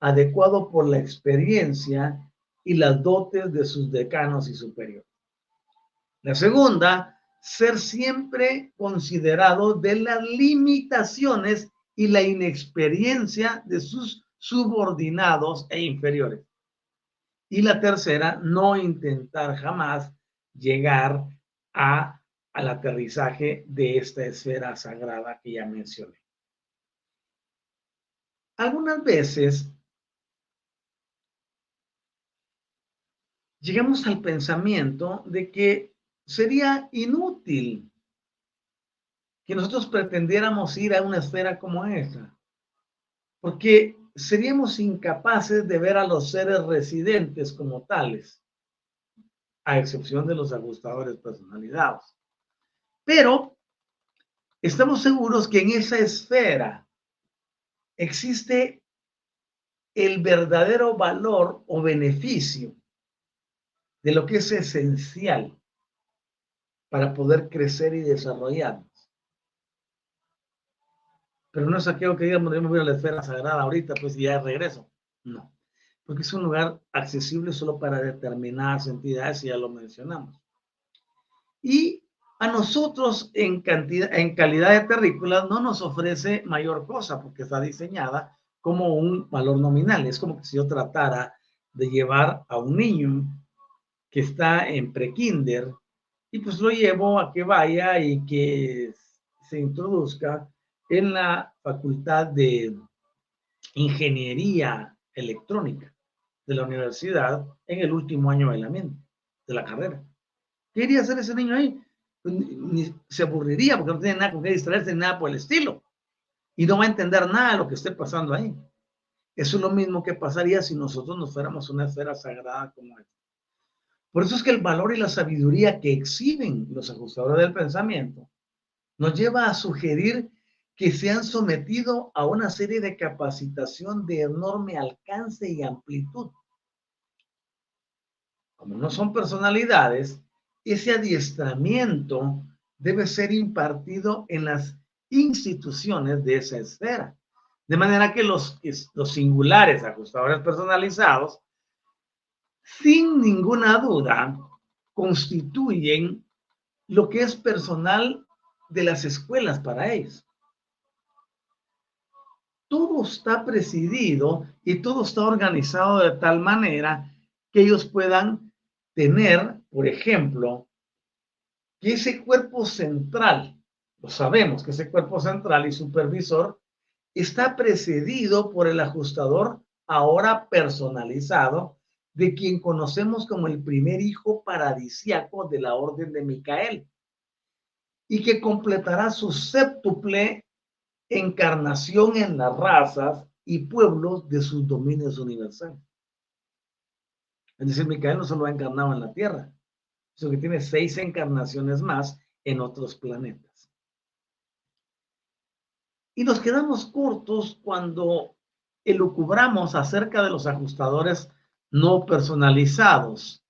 adecuado por la experiencia y las dotes de sus decanos y superiores. La segunda, ser siempre considerado de las limitaciones y la inexperiencia de sus subordinados e inferiores. Y la tercera, no intentar jamás llegar a, al aterrizaje de esta esfera sagrada que ya mencioné. Algunas veces llegamos al pensamiento de que sería inútil que nosotros pretendiéramos ir a una esfera como esta, porque seríamos incapaces de ver a los seres residentes como tales a excepción de los ajustadores personalizados. Pero estamos seguros que en esa esfera existe el verdadero valor o beneficio de lo que es esencial para poder crecer y desarrollarnos. Pero no es aquello que digamos, yo me voy a la esfera sagrada ahorita, pues ya regreso. No porque es un lugar accesible solo para determinadas entidades, ya lo mencionamos. Y a nosotros en, cantidad, en calidad de terrícolas no nos ofrece mayor cosa porque está diseñada como un valor nominal. Es como que si yo tratara de llevar a un niño que está en prekinder y pues lo llevo a que vaya y que se introduzca en la facultad de ingeniería electrónica de la universidad en el último año de la, de la carrera. ¿Qué iría hacer ese niño ahí? Pues ni, se aburriría porque no tiene nada con qué distraerse ni nada por el estilo. Y no va a entender nada de lo que esté pasando ahí. Eso es lo mismo que pasaría si nosotros nos fuéramos una esfera sagrada como esta. Por eso es que el valor y la sabiduría que exhiben los ajustadores del pensamiento nos lleva a sugerir que se han sometido a una serie de capacitación de enorme alcance y amplitud. Como no son personalidades, ese adiestramiento debe ser impartido en las instituciones de esa esfera. De manera que los, los singulares ajustadores personalizados, sin ninguna duda, constituyen lo que es personal de las escuelas para ellos. Todo está presidido y todo está organizado de tal manera que ellos puedan tener, por ejemplo, que ese cuerpo central, lo sabemos que ese cuerpo central y supervisor está precedido por el ajustador ahora personalizado de quien conocemos como el primer hijo paradisiaco de la orden de Micael y que completará su séptuple encarnación en las razas y pueblos de sus dominios universales. Es decir, Micael no solo ha encarnado en la Tierra, sino que tiene seis encarnaciones más en otros planetas. Y nos quedamos cortos cuando elucubramos acerca de los ajustadores no personalizados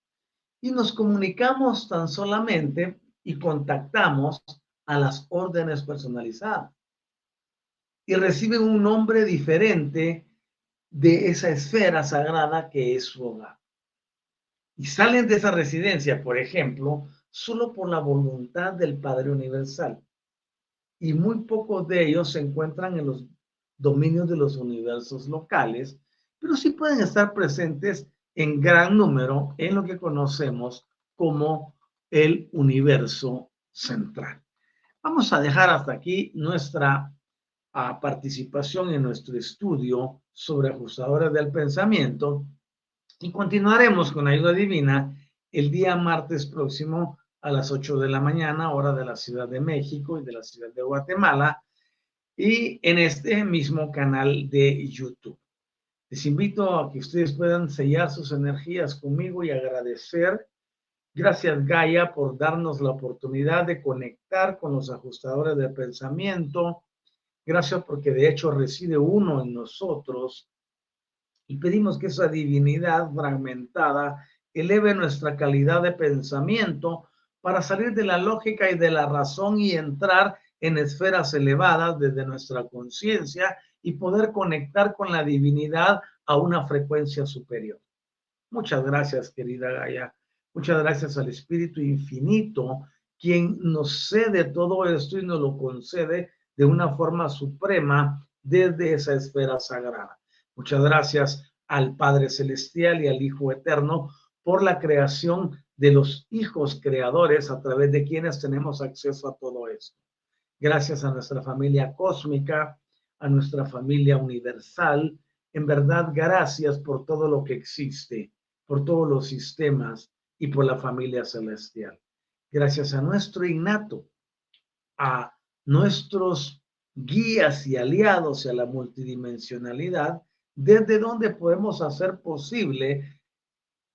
y nos comunicamos tan solamente y contactamos a las órdenes personalizadas y reciben un nombre diferente de esa esfera sagrada que es su hogar. Y salen de esa residencia, por ejemplo, solo por la voluntad del Padre Universal. Y muy pocos de ellos se encuentran en los dominios de los universos locales, pero sí pueden estar presentes en gran número en lo que conocemos como el universo central. Vamos a dejar hasta aquí nuestra ah, participación en nuestro estudio sobre ajustadores del pensamiento y continuaremos con ayuda divina el día martes próximo a las 8 de la mañana, hora de la Ciudad de México y de la Ciudad de Guatemala, y en este mismo canal de YouTube. Les invito a que ustedes puedan sellar sus energías conmigo y agradecer. Gracias Gaia por darnos la oportunidad de conectar con los ajustadores de pensamiento. Gracias porque de hecho reside uno en nosotros y pedimos que esa divinidad fragmentada eleve nuestra calidad de pensamiento para salir de la lógica y de la razón y entrar en esferas elevadas desde nuestra conciencia y poder conectar con la divinidad a una frecuencia superior. Muchas gracias, querida Gaia. Muchas gracias al Espíritu Infinito, quien nos cede todo esto y nos lo concede de una forma suprema desde esa esfera sagrada. Muchas gracias al Padre Celestial y al Hijo Eterno por la creación de los hijos creadores a través de quienes tenemos acceso a todo esto. Gracias a nuestra familia cósmica, a nuestra familia universal. En verdad, gracias por todo lo que existe, por todos los sistemas y por la familia celestial. Gracias a nuestro innato, a nuestros guías y aliados a la multidimensionalidad, desde donde podemos hacer posible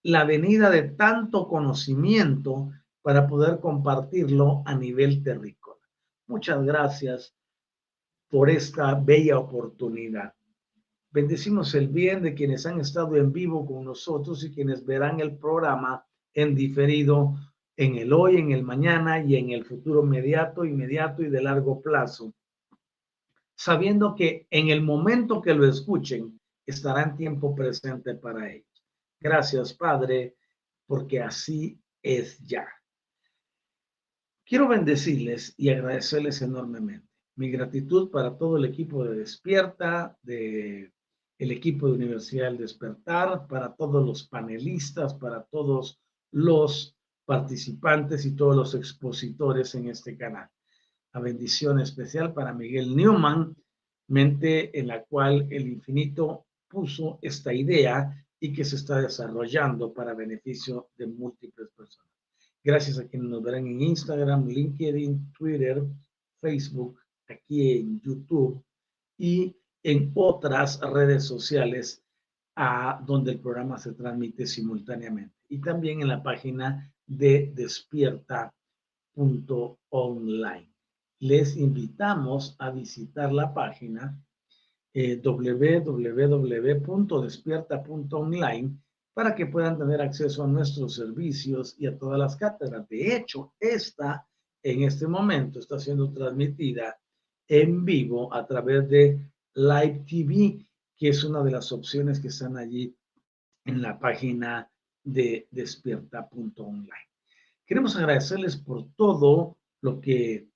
la venida de tanto conocimiento para poder compartirlo a nivel terrícola. Muchas gracias por esta bella oportunidad. Bendecimos el bien de quienes han estado en vivo con nosotros y quienes verán el programa en diferido en el hoy, en el mañana y en el futuro inmediato, inmediato y de largo plazo, sabiendo que en el momento que lo escuchen estará en tiempo presente para ellos. Gracias, Padre, porque así es ya. Quiero bendecirles y agradecerles enormemente mi gratitud para todo el equipo de Despierta, de el equipo de Universidad del Despertar, para todos los panelistas, para todos los participantes y todos los expositores en este canal. La bendición especial para Miguel Newman, mente en la cual el infinito puso esta idea y que se está desarrollando para beneficio de múltiples personas. Gracias a quienes nos verán en Instagram, LinkedIn, Twitter, Facebook, aquí en YouTube y en otras redes sociales a donde el programa se transmite simultáneamente. Y también en la página de despierta.online. les invitamos a visitar la página eh, www.despierta.online para que puedan tener acceso a nuestros servicios y a todas las cátedras. De hecho, esta en este momento está siendo transmitida en vivo a través de Live TV, que es una de las opciones que están allí en la página de despierta.online. Queremos agradecerles por todo lo que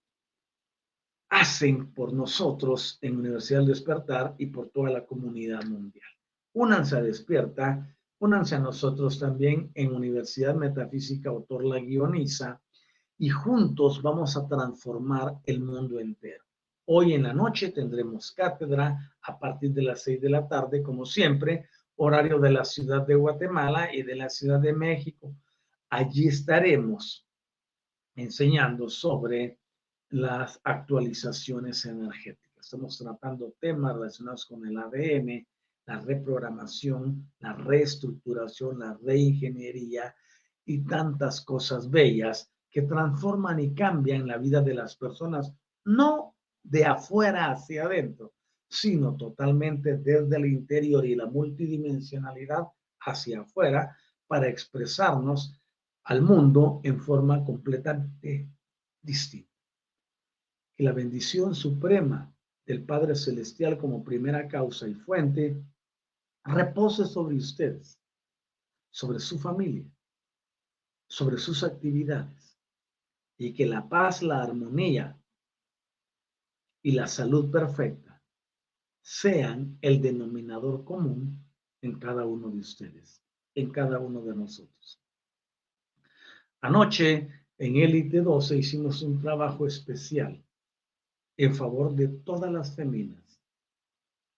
hacen por nosotros en Universidad del Despertar y por toda la comunidad mundial. Únanse a Despierta, únanse a nosotros también en Universidad Metafísica Autor La Guioniza y juntos vamos a transformar el mundo entero. Hoy en la noche tendremos cátedra a partir de las seis de la tarde, como siempre, horario de la ciudad de Guatemala y de la ciudad de México. Allí estaremos enseñando sobre las actualizaciones energéticas. Estamos tratando temas relacionados con el ADN, la reprogramación, la reestructuración, la reingeniería y tantas cosas bellas que transforman y cambian la vida de las personas, no de afuera hacia adentro, sino totalmente desde el interior y la multidimensionalidad hacia afuera para expresarnos al mundo en forma completamente distinta. Que la bendición suprema del Padre Celestial como primera causa y fuente repose sobre ustedes, sobre su familia, sobre sus actividades, y que la paz, la armonía y la salud perfecta sean el denominador común en cada uno de ustedes, en cada uno de nosotros. Anoche en Élite 12 hicimos un trabajo especial en favor de todas las féminas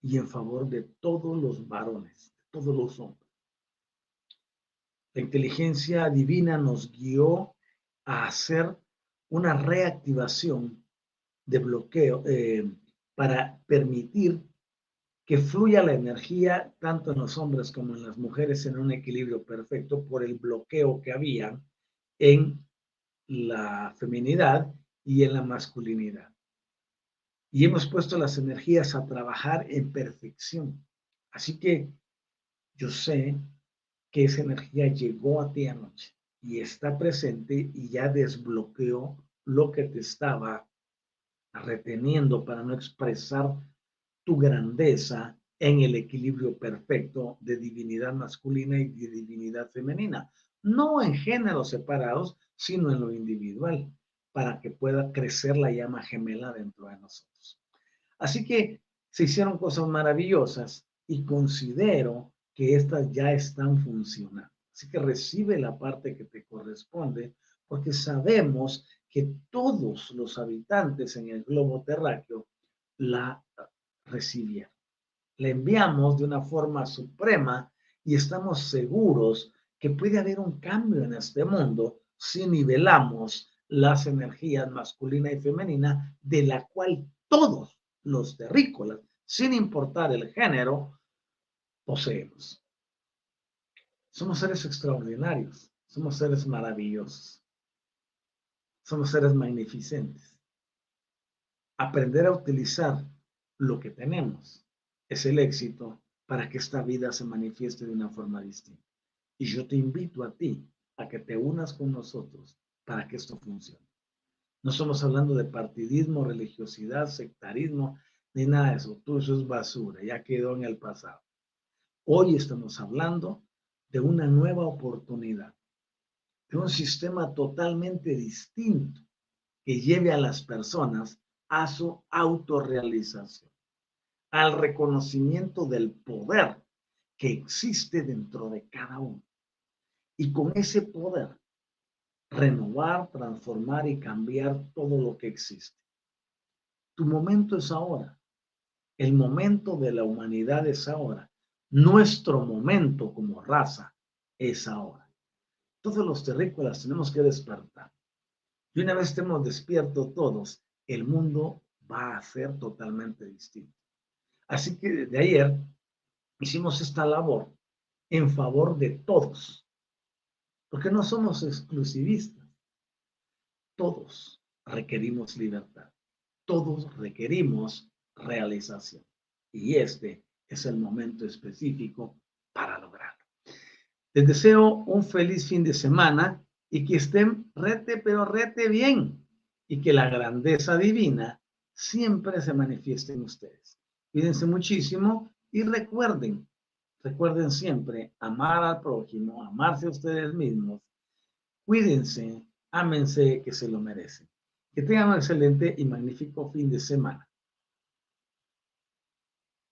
y en favor de todos los varones, todos los hombres. La inteligencia divina nos guió a hacer una reactivación de bloqueo eh, para permitir que fluya la energía tanto en los hombres como en las mujeres en un equilibrio perfecto por el bloqueo que había en la feminidad y en la masculinidad y hemos puesto las energías a trabajar en perfección. Así que yo sé que esa energía llegó a ti anoche y está presente y ya desbloqueó lo que te estaba reteniendo para no expresar tu grandeza en el equilibrio perfecto de divinidad masculina y divinidad femenina. No en géneros separados, sino en lo individual para que pueda crecer la llama gemela dentro de nosotros. Así que se hicieron cosas maravillosas y considero que estas ya están funcionando. Así que recibe la parte que te corresponde porque sabemos que todos los habitantes en el globo terráqueo la recibieron. La enviamos de una forma suprema y estamos seguros que puede haber un cambio en este mundo si nivelamos las energías masculina y femenina, de la cual todos los terrícolas, sin importar el género, poseemos. Somos seres extraordinarios, somos seres maravillosos, somos seres magnificentes. Aprender a utilizar lo que tenemos es el éxito para que esta vida se manifieste de una forma distinta. Y yo te invito a ti a que te unas con nosotros para que esto funcione. No estamos hablando de partidismo, religiosidad, sectarismo, ni nada de eso. Todo eso es basura, ya quedó en el pasado. Hoy estamos hablando de una nueva oportunidad, de un sistema totalmente distinto que lleve a las personas a su autorrealización, al reconocimiento del poder que existe dentro de cada uno. Y con ese poder renovar, transformar y cambiar todo lo que existe. Tu momento es ahora. El momento de la humanidad es ahora. Nuestro momento como raza es ahora. Todos los terrícolas tenemos que despertar. Y una vez estemos despiertos todos, el mundo va a ser totalmente distinto. Así que desde ayer hicimos esta labor en favor de todos, porque no somos exclusivistas. Todos requerimos libertad. todos requerimos realización. Y este es el momento específico para lograrlo. Les deseo un feliz fin de semana y que estén rete, pero rete bien. Y que la grandeza divina siempre se manifieste en ustedes. Cuídense muchísimo y recuerden, recuerden siempre amar al prójimo, amarse a ustedes mismos. Cuídense, ámense que se lo merecen. Que tengan un excelente y magnífico fin de semana.